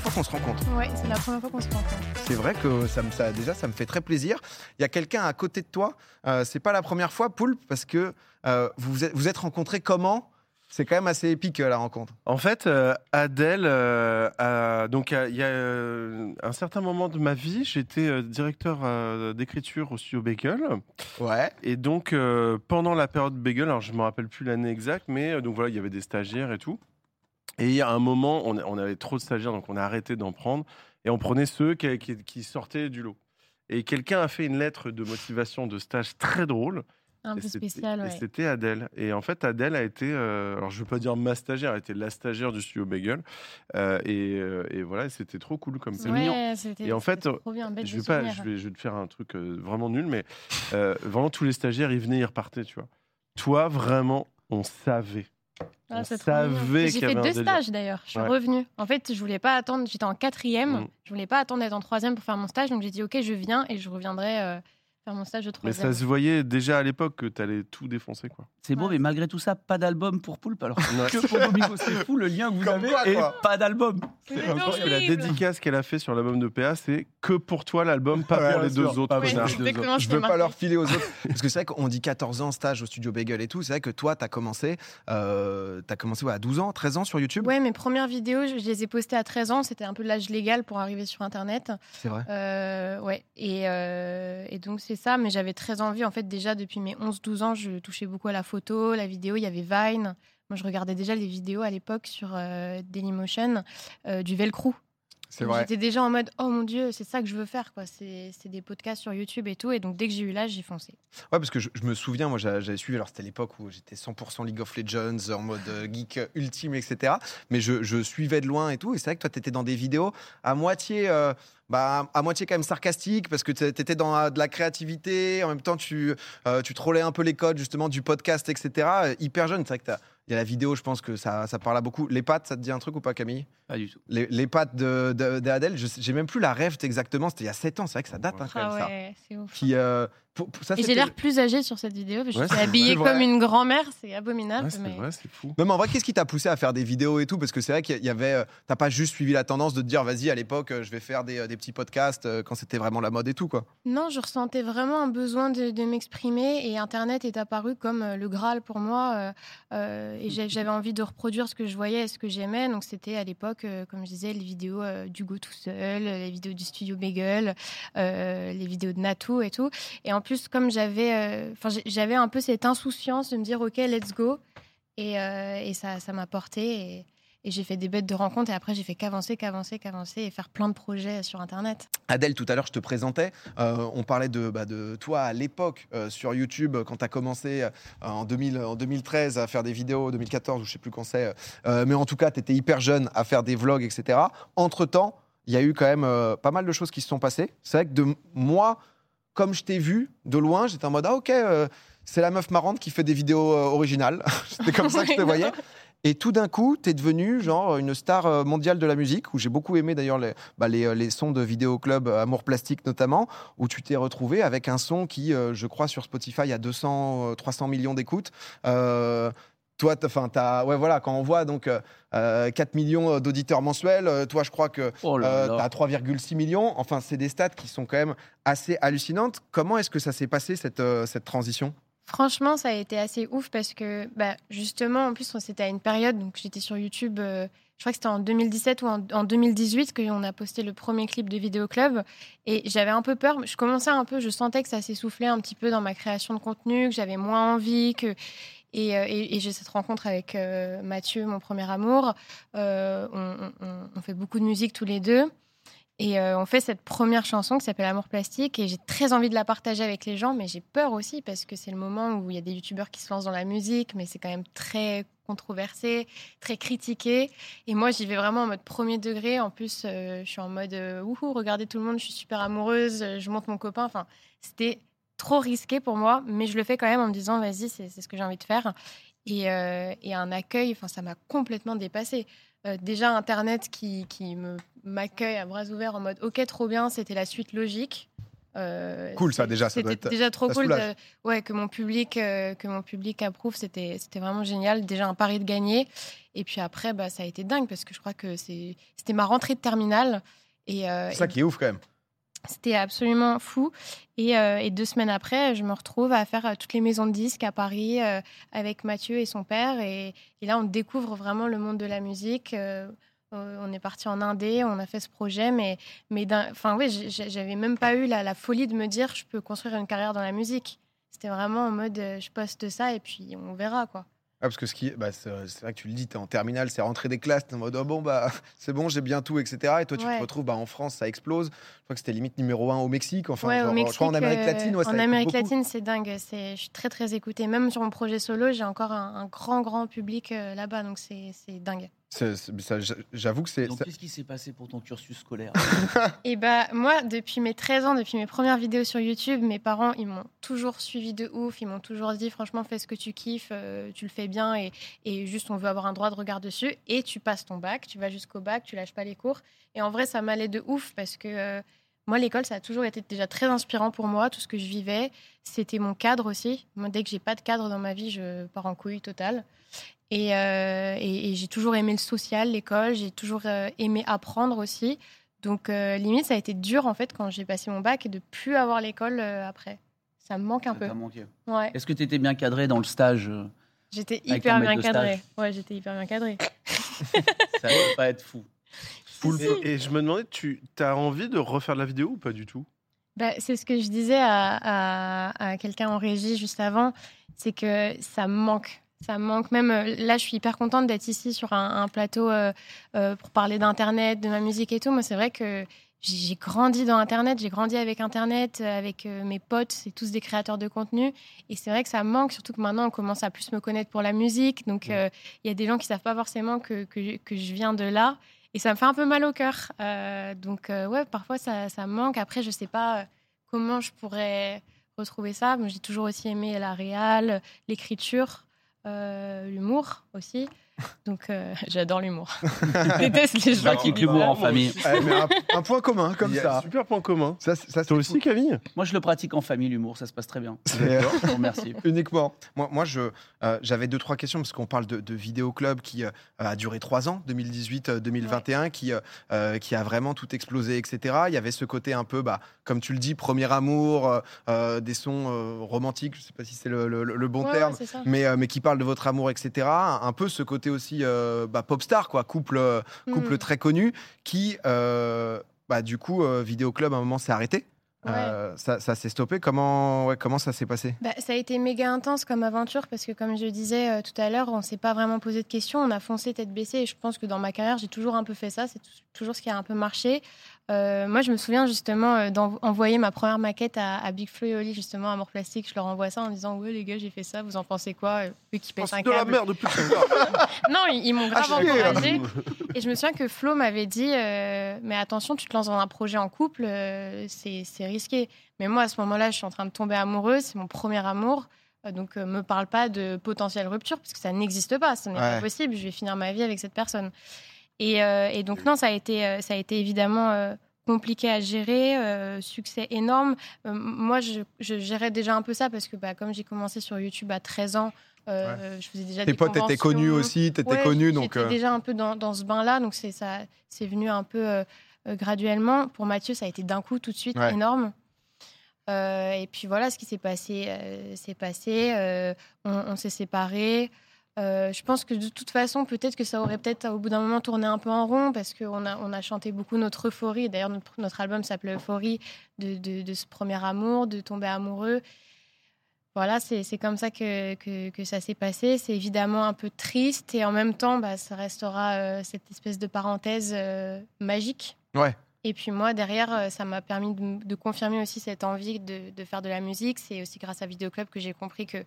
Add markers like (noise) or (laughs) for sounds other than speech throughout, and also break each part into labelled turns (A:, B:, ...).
A: première fois qu'on se rencontre.
B: Ouais, c'est la première fois qu'on se rencontre.
A: C'est vrai que ça, me- ça- déjà, ça me fait très plaisir. Il y a quelqu'un à côté de toi. Euh, c'est pas la première fois, Poulpe, parce que euh, vous vous êtes, vous êtes rencontrés comment? C'est quand même assez épique euh, la rencontre.
C: En fait, euh, Adèle, euh, a- donc il y a euh, un certain moment de ma vie, j'étais directeur d'écriture au studio Bagel.
A: Ouais.
C: Et donc, euh, pendant la période Bagel, alors je ne me rappelle plus l'année exacte, mais donc voilà, il y avait des stagiaires et tout. Et à un moment, on, on avait trop de stagiaires, donc on a arrêté d'en prendre. Et on prenait ceux qui, qui- qui sortaient du lot. Et quelqu'un a fait une lettre de motivation de stage très drôle.
B: Un
C: Et
B: peu spécial,
C: et
B: ouais.
C: C'était Adèle. Et en fait, Adèle a été, euh, alors je ne veux pas dire ma stagiaire, elle était la stagiaire du studio Bagel. Euh, et, euh, et voilà, c'était trop cool comme ça.
B: Ouais,
C: Et en fait,
B: bien,
C: Je vais, pas, je, vais, je vais te faire un truc vraiment nul, mais vraiment tous les stagiaires, ils venaient, ils repartaient, tu vois. Toi, vraiment, on savait.
B: Ah, c'est J'ai fait deux stages d'ailleurs. Je suis
C: Ouais.
B: revenue. En fait, je voulais pas attendre. J'étais en quatrième.
C: Mm.
B: Je voulais pas attendre d'être en troisième pour faire mon stage. Donc j'ai dit ok, je viens et je reviendrai euh, faire mon stage de
C: Mais
B: troisième.
C: ça se voyait déjà à l'époque que tu allais tout défoncer, quoi.
D: C'est beau,
B: Ouais.
D: mais malgré tout ça, pas d'album pour Poulpe. Alors
C: Ouais.
D: que pour Domingo, c'est fou le lien que vous
A: Comme
D: avez
A: quoi,
D: et pas d'album.
B: C'est
C: que la dédicace qu'elle a fait sur l'album de PA, c'est que pour toi l'album, pas
A: Ouais,
C: pour les deux
D: sûr.
C: autres.
B: C'est exactement ce
A: Je veux pas leur filer aux autres. (laughs) Parce que c'est vrai qu'on dit 14 ans stage au studio Bagel et tout. C'est vrai que toi, tu as commencé, euh, as commencé ouais, à 12 ans, 13 ans sur YouTube.
B: Ouais, mes premières vidéos, je, je les ai postées à 13 ans. C'était un peu l'âge légal pour arriver sur Internet.
A: C'est vrai.
B: Euh, ouais, et, euh, et donc c'est ça, mais j'avais très envie, en fait, déjà depuis mes 11-12 ans, je touchais beaucoup à la photo, la vidéo, il y avait Vine. Moi, je regardais déjà les vidéos à l'époque sur euh, Dailymotion euh, du Velcro.
A: C'est vrai.
B: J'étais déjà en mode, oh mon Dieu, c'est ça que je veux faire, quoi. C'est des podcasts sur YouTube et tout. Et donc, dès que j'ai eu l'âge, j'ai foncé.
A: Ouais, parce que je, je me souviens, moi j'a- j'avais suivi, alors c'était l'époque où j'étais 100% League of Legends, en mode euh, geek ultime, etc. Mais je, je suivais de loin et tout. Et c'est vrai que toi, tu étais dans des vidéos à moitié. euh, bah, à moitié quand même sarcastique parce que tu étais dans euh, de la créativité, en même temps tu, euh, tu trollais un peu les codes justement du podcast, etc. Euh, Hyper jeune, c'est vrai que t'as- il y a la vidéo, je pense que ça, ça parle à beaucoup. Les pattes, ça te dit un truc ou pas Camille?
D: Pas du tout.
A: les, les pattes de, de, d'Adèle, je sais- j'ai même plus la rêve exactement, c'était il y a 7 ans, c'est vrai que ça date hein, quand
B: Ah
A: même ça.
B: ouais, c'est ouf.
A: Qui, euh, pour- pour- ça,
B: Et j'ai l'air plus âgée sur cette vidéo. parce que
C: Ouais,
B: je suis habillée
A: vrai.
B: comme une grand-mère, c'est abominable.
C: Ouais, c'est
B: mais...
C: vrai, c'est fou.
A: Non, mais en vrai, qu'est-ce qui t'a poussé à faire des vidéos et tout? Parce que c'est vrai qu'il y avait. euh, T'as pas juste suivi la tendance de te dire, vas-y, à l'époque, euh, je vais faire des, euh, des petits podcasts euh, quand c'était vraiment la mode et tout, quoi.
B: Non, je ressentais vraiment un besoin de, de m'exprimer et Internet est apparu comme le Graal pour moi. euh, et j'avais envie de reproduire ce que je voyais et ce que j'aimais. Donc c'était à l'époque, comme je disais, les vidéos d'Hugo tout seul, les vidéos du studio Bagel, euh, les vidéos de Natou et tout. Et en plus, comme j'avais euh, enfin, j'avais un peu cette insouciance de me dire, OK, let's go. Et, euh, et ça ça m'a porté. Et, j'ai fait des bêtes de rencontres et après j'ai fait qu'avancer, qu'avancer, qu'avancer et faire plein de projets sur Internet.
A: Adèle, tout à l'heure, je te présentais. euh, on parlait de, bah, de toi à l'époque sur YouTube, quand tu as commencé euh, en, 2000, en 2013 à faire des vidéos, 2014, ou je sais plus quand c'est. mais en tout cas, tu étais hyper jeune à faire des vlogs, etc. Entre-temps, il y a eu quand même pas mal de choses qui se sont passées. C'est vrai que de moi, comme je t'ai vu de loin, j'étais en mode, ah ok, euh, c'est la meuf marrante qui fait des vidéos euh, originales. (laughs) C'était comme ça que je te voyais. Et tout d'un coup, tu es devenu genre une star euh, mondiale de la musique, où j'ai beaucoup aimé d'ailleurs les, bah, les, les sons de Vidéo Club euh, Amour Plastique notamment, où tu t'es retrouvé avec un son qui, euh, je crois, sur Spotify a 200, euh, 300 millions d'écoutes. Euh, toi, enfin, t'as, ouais, voilà, quand on voit donc euh, euh, 4 millions d'auditeurs mensuels, euh, toi, je crois que
D: Oh
A: euh,
D: là.
A: t'as 3,6 millions. Enfin, c'est des stats qui sont quand même assez hallucinantes. Comment est-ce que ça s'est passé cette, euh, cette transition?
B: Franchement, ça a été assez ouf parce que, bah, justement, en plus, on- c'était à une période, donc j'étais sur YouTube, euh, je crois que c'était en 2017 ou en, en 2018 qu'on a posté le premier clip de Vidéo Club. Et j'avais un peu peur, je commençais un peu, je sentais que ça s'essoufflait un petit peu dans ma création de contenu, que j'avais moins envie, que. Et, euh, et- j'ai cette rencontre avec euh, Mathieu, mon premier amour. Euh, on, fait beaucoup de musique tous les deux. Et on fait cette première chanson qui s'appelle Amour plastique et j'ai très envie de la partager avec les gens, mais j'ai peur aussi parce que c'est le moment où il y a des youtubeurs qui se lancent dans la musique, mais c'est quand même très controversé, très critiqué. Et moi, j'y vais vraiment en mode premier degré. En plus, je suis en mode wouhou, regardez tout le monde, je suis super amoureuse, je monte mon copain. Enfin, c'était trop risqué pour moi, mais je le fais quand même en me disant vas-y, c'est ce que j'ai envie de faire. Et, euh, et un accueil, enfin, ça m'a complètement dépassé. Euh, déjà, Internet qui, qui m'accueille à bras ouverts en mode ok, trop bien, c'était la suite logique. Euh,
A: Cool, ça, déjà, ça doit
B: C'était
A: être-
B: déjà trop cool de- ouais, que mon public, euh, que mon public approuve. C'était, c'était vraiment génial. Déjà un pari de gagner. Et puis après, bah, ça a été dingue parce que je crois que c'est, c'était ma rentrée de terminale. Et, euh,
A: C'est ça
B: et
A: qui est ouf quand même.
B: C'était absolument fou. Et, euh, et deux semaines après, je me retrouve à faire euh, toutes les maisons de disques à Paris euh, avec Mathieu et son père. Et, là, on découvre vraiment le monde de la musique. On est parti en Indé, on a fait ce projet, mais, mais enfin, oui, j'avais même pas eu la, la folie de me dire je peux construire une carrière dans la musique. C'était vraiment en mode je poste ça et puis on verra quoi.
A: Ah, parce que ce qui, bah, c'est c'est vrai que tu le dis, tu es en terminale, c'est rentrée des classes, tu en mode oh, bon, bah, (laughs) c'est bon, j'ai bien tout, etc. Et toi, tu
B: Ouais.
A: te retrouves bah, en France, ça explose. Je crois que c'était limite numéro un au Mexique. Enfin,
B: ouais,
A: genre,
B: au Mexique,
A: je crois en Amérique
B: euh,
A: latine. Ouais,
B: en Amérique
A: beaucoup.
B: latine, c'est dingue. C'est, je suis très très écoutée. Même sur mon projet solo, j'ai encore un, un grand grand public euh, là-bas, donc c'est, c'est dingue.
A: J'avoue que c'est.
D: Donc, qu'est-ce qui s'est passé pour ton cursus scolaire (laughs)
B: Et bah moi, depuis mes 13 ans, depuis mes premières vidéos sur YouTube, mes parents, ils m'ont toujours suivi de ouf. Ils m'ont toujours dit, franchement, fais ce que tu kiffes, euh, tu le fais bien et, et juste on veut avoir un droit de regard dessus. Et tu passes ton bac, tu vas jusqu'au bac, tu lâches pas les cours. Et en vrai, ça m'allait de ouf parce que euh, moi, l'école, ça a toujours été déjà très inspirant pour moi. Tout ce que je vivais, c'était mon cadre aussi. Moi, dès que j'ai pas de cadre dans ma vie, je pars en couille totale. Et, euh, et- et j'ai toujours aimé le social, l'école. J'ai toujours euh, aimé apprendre aussi. Donc, euh, limite, ça a été dur en fait quand j'ai passé mon bac et de plus avoir l'école euh, après. Ça me manque un
D: Ça
B: peu.
D: t'a manqué.
B: Ouais.
D: Est-ce que tu étais bien cadré dans le stage
B: J'étais hyper bien
D: stage.
B: Ouais, j'étais hyper bien cadrée. (laughs) (laughs)
D: Ça ne pas être fou.
C: Et, et je me demandais, tu as envie de refaire de la vidéo ou pas du tout?
B: Bah, c'est ce que je disais à, à- à quelqu'un en régie juste avant, c'est que ça me manque. Ça me manque même. euh, Là, je suis hyper contente d'être ici sur un, un plateau euh, euh, pour parler d'Internet, de ma musique et tout. Moi, c'est vrai que j'ai grandi dans Internet, j'ai grandi avec Internet, avec euh, mes potes, c'est tous des créateurs de contenu. Et c'est vrai que ça me manque, surtout que maintenant, on commence à plus me connaître pour la musique. Donc, il y a des gens qui savent pas forcément que, que, que je viens de là. Et ça me fait un peu mal au cœur. Donc, ouais, parfois, ça, ça me manque. Après, je sais pas comment je pourrais retrouver ça. J'ai toujours aussi aimé la réal, l'écriture, l'humour aussi. Donc, euh, (laughs) j'adore l'humour. (laughs) je déteste les gens.
D: Pratique
B: qui
D: l'humour en famille.
A: Ouais, mais un, un point commun, comme
C: Il y a
A: ça.
C: un Super point commun.
A: Ça, ça,
C: Toi aussi,
A: cool.
C: Camille?
D: Moi, je le pratique en famille, l'humour, ça se passe très bien. (laughs) Remercie.
A: Uniquement. Moi, moi je, euh, j'avais deux, trois questions parce qu'on parle de, de Vidéo Club qui euh, a duré trois ans, 2018-2021, qui, euh, euh, qui a vraiment tout explosé, etc. Il y avait ce côté un peu, bah, comme tu le dis, premier amour, euh, euh, des sons euh, romantiques, je sais pas si c'est le, le- le bon
B: Ouais,
A: terme.
B: ouais.
A: Mais, euh, mais qui parle de votre amour, etc. Un peu ce côté aussi euh, bah, pop star, quoi, couple, euh, couple
B: Mm.
A: très connu, qui, euh, bah, du coup, Vidéo Club, à un moment, s'est arrêté.
B: Ouais.
A: Euh, ça ça s'est stoppé. Comment, ouais, comment ça s'est passé?
B: Bah, ça a été méga intense comme aventure parce que, comme je disais euh, tout à l'heure, on s'est pas vraiment posé de questions. On a foncé tête baissée et je pense que dans ma carrière, j'ai toujours un peu fait ça. C'est tou- toujours ce qui a un peu marché. Euh, moi, je me souviens justement euh, d'envoyer ma première maquette à, à Big Flo et Oli, justement, Amour Plastique. Je leur envoie ça en disant Ouais, les gars, j'ai fait ça, vous en pensez quoi Euh, Eux qui
C: Oh,
B: pètent un
C: de la merde à l'heure. (laughs)
B: Non, ils, ils m'ont grave
A: Ah, chier.
B: encouragée. Et je me souviens que Flo m'avait dit euh, Mais attention, tu te lances dans un projet en couple, euh, c'est risqué. Mais moi, à ce moment-là, je suis en train de tomber amoureuse, c'est mon premier amour. Donc, me parle pas de potentielle rupture, parce que ça n'existe pas, ce n'est
A: Ouais.
B: pas possible. Je vais finir ma vie avec cette personne. Et, euh, et donc, non, ça a été, ça a été évidemment euh, compliqué à gérer, euh, succès énorme. Euh, moi, je, je gérais déjà un peu ça, parce que bah, comme j'ai commencé sur YouTube à 13 ans, euh, je faisais déjà
A: Tes
B: des
A: potes étaient connus aussi, t'étais
B: Ouais,
A: connu, donc.
B: J'étais
A: euh,
B: déjà un peu dans, dans ce bain-là, donc c'est ça, c'est venu un peu graduellement. Pour Mathieu, ça a été d'un coup tout de suite
A: Ouais.
B: énorme. Et puis voilà, ce qui s'est passé, s'est passé. on on s'est séparés. Euh, je pense que de toute façon, peut-être que ça aurait peut-être au bout d'un moment tourné un peu en rond parce qu'on a, on a chanté beaucoup notre euphorie. D'ailleurs, notre, album s'appelait Euphorie de, ce premier amour, de tomber amoureux. Voilà, c'est comme ça que ça s'est passé. C'est évidemment un peu triste et en même temps, bah, ça restera euh, cette espèce de parenthèse euh, magique.
A: Ouais.
B: Et puis moi, derrière, euh, ça m'a permis de, confirmer aussi cette envie de, de faire de la musique. C'est aussi grâce à Vidéo Club que j'ai compris que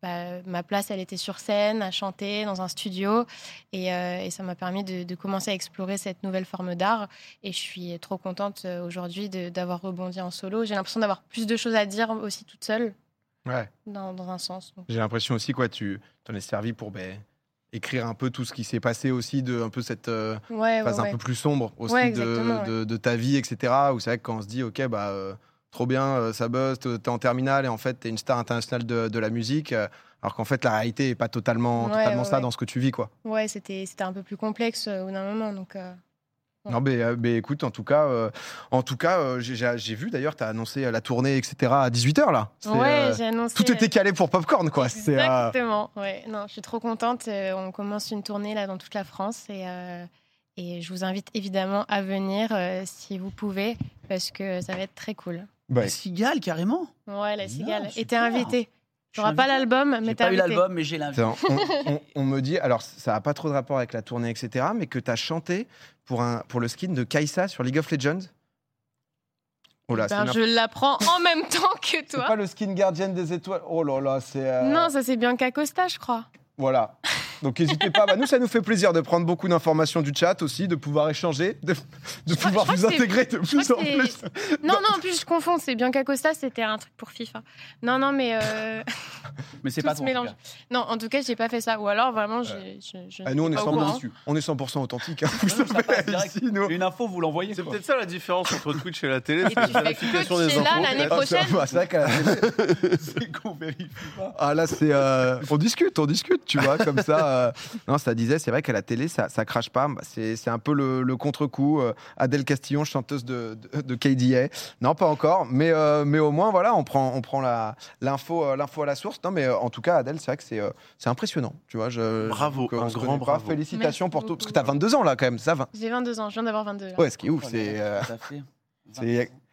B: bah, ma place, elle était sur scène, à chanter dans un studio. Et, euh, et ça m'a permis de, de commencer à explorer cette nouvelle forme d'art. Et je suis trop contente euh, aujourd'hui d'avoir rebondi en solo. J'ai l'impression d'avoir plus de choses à dire aussi toute seule,
A: Ouais.
B: dans, dans un sens.
A: J'ai l'impression aussi quoi, tu t'en es servi pour ben, écrire un peu tout ce qui s'est passé aussi de un peu cette euh,
B: ouais, ouais,
A: phase un
B: ouais.
A: peu plus sombre aussi de, de, de ta vie, etc. Où c'est vrai que quand on se dit ok bah euh, trop bien, euh, ça buzz, t'es en terminale et en fait, t'es une star internationale de, de la musique. alors qu'en fait, la réalité est pas totalement, totalement ça dans ce que tu vis, quoi.
B: Ouais, c'était un peu plus complexe au bout d'un moment. Donc.
A: Non, mais, euh, mais écoute, en tout cas, euh, en tout cas, euh, j'ai- vu d'ailleurs, t'as annoncé euh, la tournée, etc. à 18h là.
B: Ouais,
A: euh,
B: j'ai annoncé.
A: tout était calé pour Popcorn, quoi. Euh,
B: Exactement. Ouais, non, je suis trop contente. Euh, on commence une tournée là dans toute la France et, euh, et je vous invite évidemment à venir euh, si vous pouvez parce que ça va être très cool.
A: bah,
D: La cigale, carrément.
B: Ouais, la
D: Non,
B: cigale. Et t'es T'auras
D: suis
B: pas l'album, mais t'es
D: pas eu l'album, mais j'ai l'invité.
A: On, (laughs) on- on me dit, alors ça n'a pas trop de rapport avec la tournée, etc., mais que tu as chanté pour, un, pour le skin de Kaisa sur League of Legends. Oh là,
B: Ben,
A: c'est
B: je l'apprends en même temps que
A: C'est
B: toi.
A: pas le skin gardienne des étoiles. Oh là là, c'est. euh,
B: Non, ça c'est Bianca Costa, je crois.
A: Voilà. (laughs) Donc n'hésitez pas. Bah, nous, ça nous fait plaisir de prendre beaucoup d'informations du chat aussi, de pouvoir échanger, de, pouvoir vous intégrer de plus en plus.
B: Non, non, en plus je confonds. C'est Bianca Costa, c'était un truc pour FIFA. Non, non, mais euh,
D: Mais c'est pas ton
B: mélange. non, en tout cas, j'ai pas fait ça. Ou alors vraiment, j'ai-
A: Ah, nous, on
B: suis
A: est
B: pas au
A: 100%
B: courant.
D: dessus.
A: On est 100% authentique. hein. Vous savez,
D: direct.
A: ici, nous.
D: Une info, vous l'envoyez.
C: C'est peut-être ça la différence entre Twitch et la télé, c'est la vérification des
B: là, l'année.
A: Ah, c'est
B: prochaine.
A: c'est vrai qu'à la télé-
D: C'est qu'on vérifie pas.
A: Ah là, c'est. euh, On discute, on discute, tu vois, comme ça. euh, Non, ça disait, c'est vrai qu'à la télé, ça, ça crache pas. C'est c'est un peu le, le contre-coup. euh, Adèle Castillon, chanteuse de, de, de KDA. Non, pas encore, mais, euh, mais au moins, voilà, on prend, on prend la- l'info l'info à la source. Non, mais euh, en tout cas, Adèle, c'est vrai que c'est euh, c'est impressionnant. Tu vois, je,
C: Bravo,
A: je-
C: un grand
A: pas.
C: bravo.
A: Félicitations
B: Merci
A: pour tout. Parce que t'as 22 ans là, quand même, ça va.
B: J'ai 22 ans, je viens d'avoir 22. là.
A: Ouais, ce qui est ouf.
D: Oh
A: c'est. euh,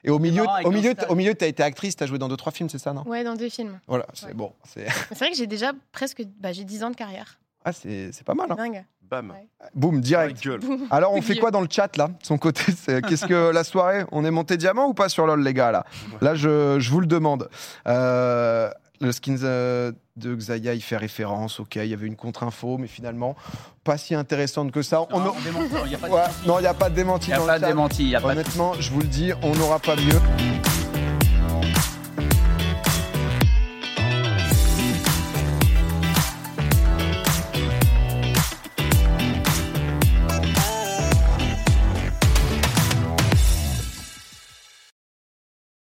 A: Et au milieu, au milieu, au milieu, t'as été actrice, t'as joué dans deux trois films, c'est ça, non?
B: Ouais, dans deux films.
A: Voilà, c'est
B: Ouais.
A: bon. C'est
B: vrai que j'ai déjà presque. Bah, j'ai 10 ans de carrière.
A: ah, c'est c'est pas mal. Hein.
B: Dingue.
C: Bam.
B: Ouais.
A: Boum, direct.
C: gueule.
A: Alors, on fait quoi dans le chat là? De Son côté, c'est- qu'est-ce que la soirée? On est monté diamant ou pas sur LoL, les gars là? Là, je, je vous le demande. Euh, le skin euh, de Xayah, il fait référence. Ok, il y avait une contre-info, mais finalement, pas si intéressante que ça. On
D: Non, on il y a pas de
A: Ouais,
D: démenti.
A: non, il n'y a pas de démenti
D: Il n'y a pas de démenti. y
A: Honnêtement, je vous le dis, on n'aura pas mieux.